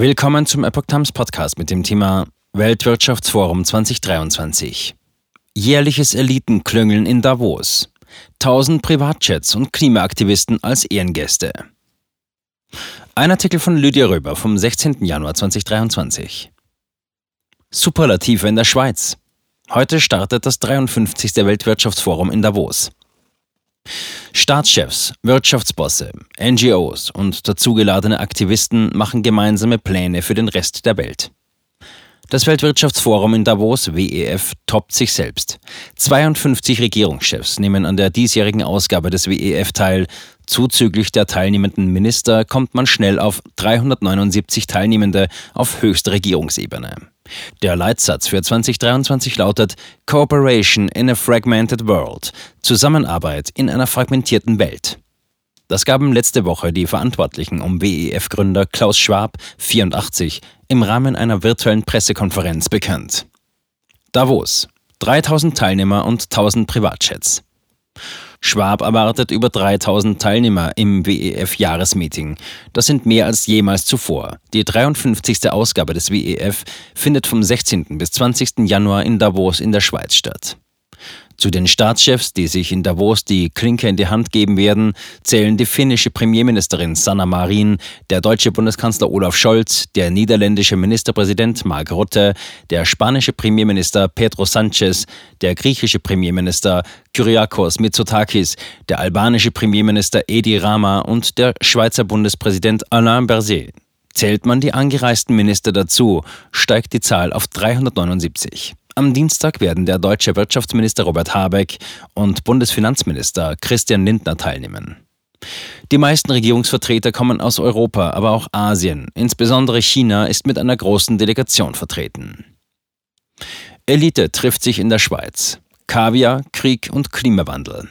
Willkommen zum Epoch Times Podcast mit dem Thema Weltwirtschaftsforum 2023. Jährliches Elitenklüngeln in Davos. 1000 Privatjets und Klimaaktivisten als Ehrengäste. Ein Artikel von Lydia Röber vom 16. Januar 2023. Superlative in der Schweiz. Heute startet das 53. Weltwirtschaftsforum in Davos. Staatschefs, Wirtschaftsbosse, NGOs und dazugeladene Aktivisten machen gemeinsame Pläne für den Rest der Welt. Das Weltwirtschaftsforum in Davos, WEF, toppt sich selbst. 52 Regierungschefs nehmen an der diesjährigen Ausgabe des WEF teil. Zuzüglich der teilnehmenden Minister kommt man schnell auf 379 Teilnehmende auf höchster Regierungsebene. Der Leitsatz für 2023 lautet Cooperation in a Fragmented World, Zusammenarbeit in einer fragmentierten Welt. Das gaben letzte Woche die Verantwortlichen um WEF-Gründer Klaus Schwab, 84, im Rahmen einer virtuellen Pressekonferenz bekannt. Davos. 3000 Teilnehmer und 1000 Privatjets. Schwab erwartet über 3000 Teilnehmer im WEF-Jahresmeeting. Das sind mehr als jemals zuvor. Die 53. Ausgabe des WEF findet vom 16. bis 20. Januar in Davos in der Schweiz statt. Zu den Staatschefs, die sich in Davos die Klinke in die Hand geben werden, zählen die finnische Premierministerin Sanna Marin, der deutsche Bundeskanzler Olaf Scholz, der niederländische Ministerpräsident Mark Rutte, der spanische Premierminister Pedro Sanchez, der griechische Premierminister Kyriakos Mitsotakis, der albanische Premierminister Edi Rama und der Schweizer Bundespräsident Alain Berset. Zählt man die angereisten Minister dazu, steigt die Zahl auf 379. Am Dienstag werden der deutsche Wirtschaftsminister Robert Habeck und Bundesfinanzminister Christian Lindner teilnehmen. Die meisten Regierungsvertreter kommen aus Europa, aber auch Asien. Insbesondere China ist mit einer großen Delegation vertreten. Elite trifft sich in der Schweiz. Kaviar, Krieg und Klimawandel.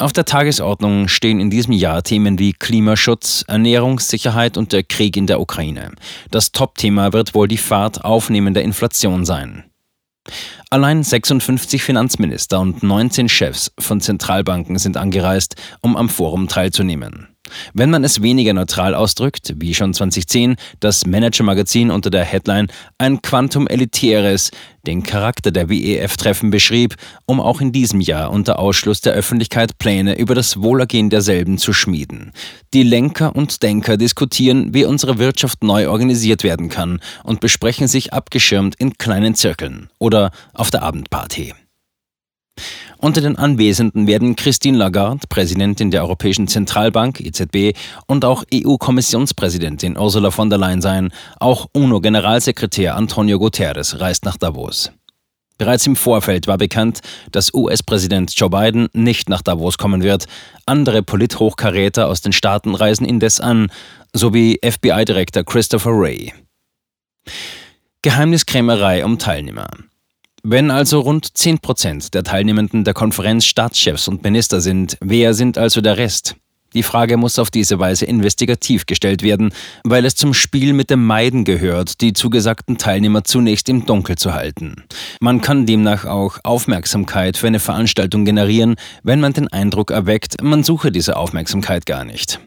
Auf der Tagesordnung stehen in diesem Jahr Themen wie Klimaschutz, Ernährungssicherheit und der Krieg in der Ukraine. Das Top-Thema wird wohl die Fahrt aufnehmender Inflation sein. Allein 56 Finanzminister und 19 Chefs von Zentralbanken sind angereist, um am Forum teilzunehmen. Wenn man es weniger neutral ausdrückt, wie schon 2010 das Manager-Magazin unter der Headline Ein Quantum Elitäres den Charakter der WEF-Treffen beschrieb, um auch in diesem Jahr unter Ausschluss der Öffentlichkeit Pläne über das Wohlergehen derselben zu schmieden. Die Lenker und Denker diskutieren, wie unsere Wirtschaft neu organisiert werden kann und besprechen sich abgeschirmt in kleinen Zirkeln oder auf der Abendparty. Unter den Anwesenden werden Christine Lagarde, Präsidentin der Europäischen Zentralbank EZB, und auch EU-Kommissionspräsidentin Ursula von der Leyen sein. Auch UNO-Generalsekretär Antonio Guterres reist nach Davos. Bereits im Vorfeld war bekannt, dass US-Präsident Joe Biden nicht nach Davos kommen wird. Andere Polithochkaräter aus den Staaten reisen indes an, sowie FBI-Direktor Christopher Wray. Geheimniskrämerei um Teilnehmer. Wenn also rund 10 Prozent der Teilnehmenden der Konferenz Staatschefs und Minister sind, wer sind also der Rest? Die Frage muss auf diese Weise investigativ gestellt werden, weil es zum Spiel mit dem Meiden gehört, die zugesagten Teilnehmer zunächst im Dunkel zu halten. Man kann demnach auch Aufmerksamkeit für eine Veranstaltung generieren, wenn man den Eindruck erweckt, man suche diese Aufmerksamkeit gar nicht.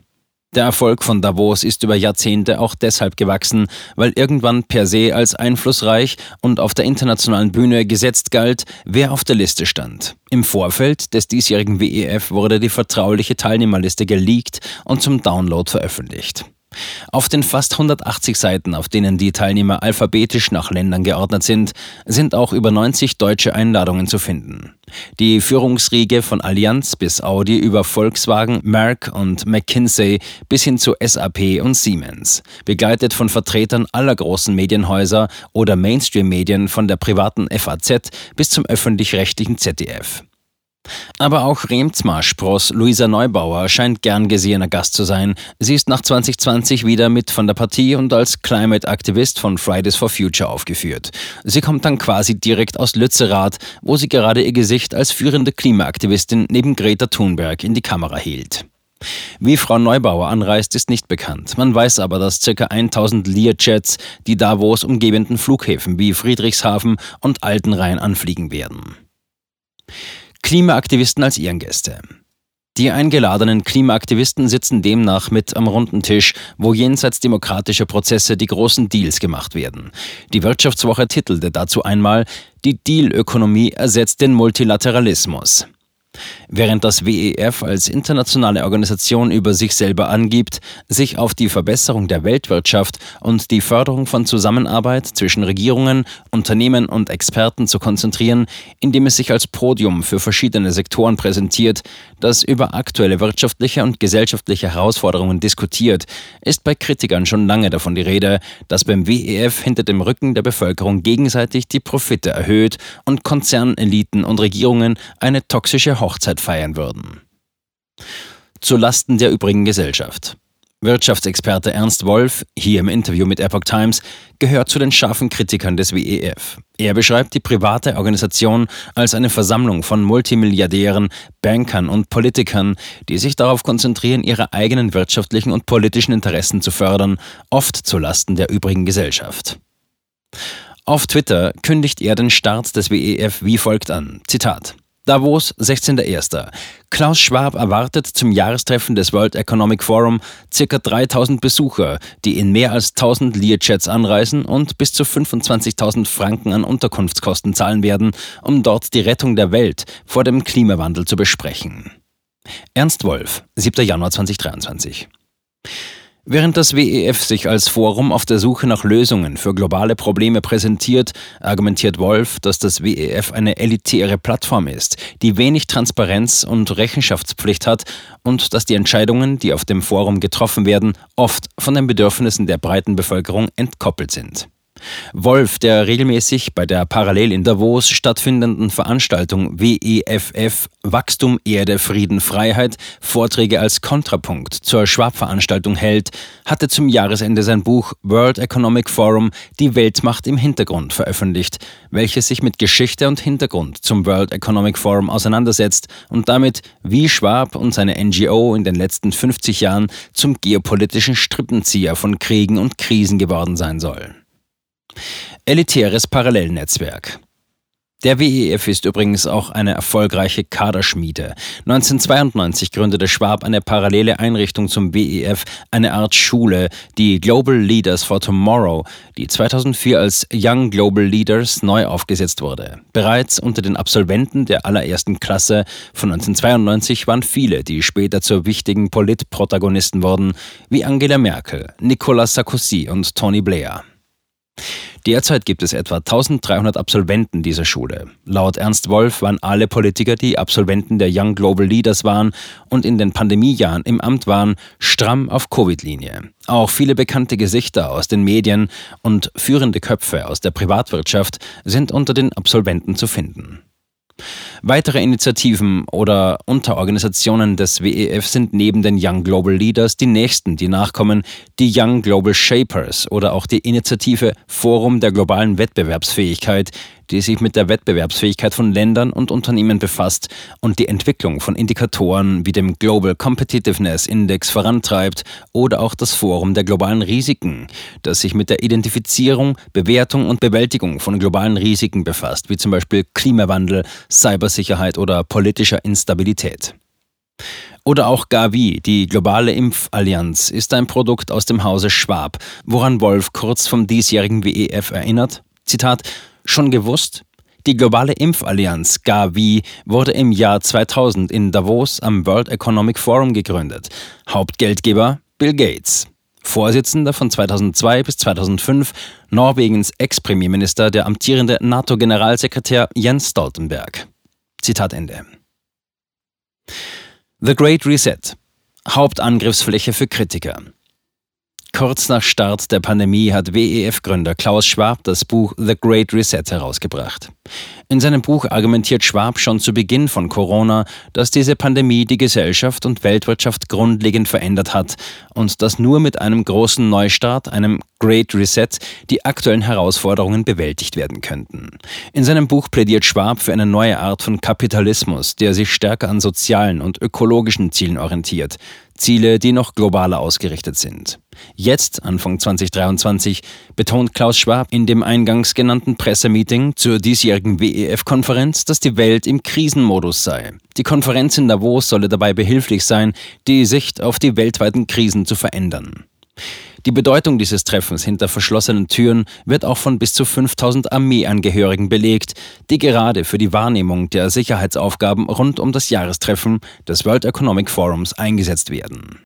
Der Erfolg von Davos ist über Jahrzehnte auch deshalb gewachsen, weil irgendwann per se als einflussreich und auf der internationalen Bühne gesetzt galt, wer auf der Liste stand. Im Vorfeld des diesjährigen WEF wurde die vertrauliche Teilnehmerliste geleakt und zum Download veröffentlicht. Auf den fast 180 Seiten, auf denen die Teilnehmer alphabetisch nach Ländern geordnet sind, sind auch über 90 deutsche Einladungen zu finden. Die Führungsriege von Allianz bis Audi über Volkswagen, Merck und McKinsey bis hin zu SAP und Siemens, begleitet von Vertretern aller großen Medienhäuser oder Mainstream-Medien von der privaten FAZ bis zum öffentlich-rechtlichen ZDF. Aber auch Remzmar-Spross Luisa Neubauer scheint gern gesehener Gast zu sein. Sie ist nach 2020 wieder mit von der Partie und als Climate-Aktivist von Fridays for Future aufgeführt. Sie kommt dann quasi direkt aus Lützerath, wo sie gerade ihr Gesicht als führende Klimaaktivistin neben Greta Thunberg in die Kamera hielt. Wie Frau Neubauer anreist, ist nicht bekannt. Man weiß aber, dass ca. 1000 Learjets die Davos umgebenden Flughäfen wie Friedrichshafen und Altenrhein anfliegen werden. Klimaaktivisten als Ehrengäste. Die eingeladenen Klimaaktivisten sitzen demnach mit am runden Tisch, wo jenseits demokratischer Prozesse die großen Deals gemacht werden. Die Wirtschaftswoche titelte dazu einmal Die Dealökonomie ersetzt den Multilateralismus. Während das WEF als internationale Organisation über sich selber angibt, sich auf die Verbesserung der Weltwirtschaft und die Förderung von Zusammenarbeit zwischen Regierungen, Unternehmen und Experten zu konzentrieren, indem es sich als Podium für verschiedene Sektoren präsentiert, das über aktuelle wirtschaftliche und gesellschaftliche Herausforderungen diskutiert, ist bei Kritikern schon lange davon die Rede, dass beim WEF hinter dem Rücken der Bevölkerung gegenseitig die Profite erhöht und Konzerneliten und Regierungen eine toxische Hochzeit feiern würden. Zu Lasten der übrigen Gesellschaft. Wirtschaftsexperte Ernst Wolf, hier im Interview mit Epoch Times, gehört zu den scharfen Kritikern des WEF. Er beschreibt die private Organisation als eine Versammlung von Multimilliardären, Bankern und Politikern, die sich darauf konzentrieren, ihre eigenen wirtschaftlichen und politischen Interessen zu fördern, oft zu Lasten der übrigen Gesellschaft. Auf Twitter kündigt er den Start des WEF wie folgt an. Zitat. Davos, 16.01. Klaus Schwab erwartet zum Jahrestreffen des World Economic Forum ca. 3000 Besucher, die in mehr als 1000 Learjets anreisen und bis zu 25.000 Franken an Unterkunftskosten zahlen werden, um dort die Rettung der Welt vor dem Klimawandel zu besprechen. Ernst Wolf, 7. Januar 2023. Während das WEF sich als Forum auf der Suche nach Lösungen für globale Probleme präsentiert, argumentiert Wolf, dass das WEF eine elitäre Plattform ist, die wenig Transparenz und Rechenschaftspflicht hat und dass die Entscheidungen, die auf dem Forum getroffen werden, oft von den Bedürfnissen der breiten Bevölkerung entkoppelt sind. Wolf, der regelmäßig bei der parallel in Davos stattfindenden Veranstaltung WEFF Wachstum, Erde, Frieden, Freiheit Vorträge als Kontrapunkt zur Schwab-Veranstaltung hält, hatte zum Jahresende sein Buch World Economic Forum Die Weltmacht im Hintergrund veröffentlicht, welches sich mit Geschichte und Hintergrund zum World Economic Forum auseinandersetzt und damit, wie Schwab und seine NGO in den letzten 50 Jahren zum geopolitischen Strippenzieher von Kriegen und Krisen geworden sein soll. Elitäres Parallelnetzwerk. Der WEF ist übrigens auch eine erfolgreiche Kaderschmiede. 1992 gründete Schwab eine parallele Einrichtung zum WEF, eine Art Schule, die Global Leaders for Tomorrow, die 2004 als Young Global Leaders neu aufgesetzt wurde. Bereits unter den Absolventen der allerersten Klasse von 1992 waren viele, die später zu wichtigen Politprotagonisten wurden, wie Angela Merkel, Nicolas Sarkozy und Tony Blair. Derzeit gibt es etwa 1300 Absolventen dieser Schule. Laut Ernst Wolf waren alle Politiker, die Absolventen der Young Global Leaders waren und in den Pandemiejahren im Amt waren, stramm auf Covid-Linie. Auch viele bekannte Gesichter aus den Medien und führende Köpfe aus der Privatwirtschaft sind unter den Absolventen zu finden. Weitere Initiativen oder Unterorganisationen des WEF sind neben den Young Global Leaders die nächsten, die nachkommen, die Young Global Shapers oder auch die Initiative Forum der globalen Wettbewerbsfähigkeit, die sich mit der Wettbewerbsfähigkeit von Ländern und Unternehmen befasst und die Entwicklung von Indikatoren wie dem Global Competitiveness Index vorantreibt oder auch das Forum der globalen Risiken, das sich mit der Identifizierung, Bewertung und Bewältigung von globalen Risiken befasst, wie zum Beispiel Klimawandel, Cybersicherheit oder politischer Instabilität. Oder auch Gavi, die globale Impfallianz, ist ein Produkt aus dem Hause Schwab, woran Wolf kurz vom diesjährigen WEF erinnert. Zitat, Schon gewusst? Die globale Impfallianz Gavi wurde im Jahr 2000 in Davos am World Economic Forum gegründet. Hauptgeldgeber Bill Gates. Vorsitzender von 2002 bis 2005 Norwegens Ex-Premierminister, der amtierende NATO-Generalsekretär Jens Stoltenberg. Zitat Ende. The Great Reset. Hauptangriffsfläche für Kritiker. Kurz nach Start der Pandemie hat WEF-Gründer Klaus Schwab das Buch The Great Reset herausgebracht. In seinem Buch argumentiert Schwab schon zu Beginn von Corona, dass diese Pandemie die Gesellschaft und Weltwirtschaft grundlegend verändert hat und dass nur mit einem großen Neustart, einem Great Reset, die aktuellen Herausforderungen bewältigt werden könnten. In seinem Buch plädiert Schwab für eine neue Art von Kapitalismus, der sich stärker an sozialen und ökologischen Zielen orientiert. Ziele, die noch globaler ausgerichtet sind. Jetzt, Anfang 2023, betont Klaus Schwab in dem eingangs genannten Pressemeeting zur diesjährigen WEF-Konferenz, dass die Welt im Krisenmodus sei. Die Konferenz in Davos solle dabei behilflich sein, die Sicht auf die weltweiten Krisen zu verändern. Die Bedeutung dieses Treffens hinter verschlossenen Türen wird auch von bis zu 5000 Armeeangehörigen belegt, die gerade für die Wahrnehmung der Sicherheitsaufgaben rund um das Jahrestreffen des World Economic Forums eingesetzt werden.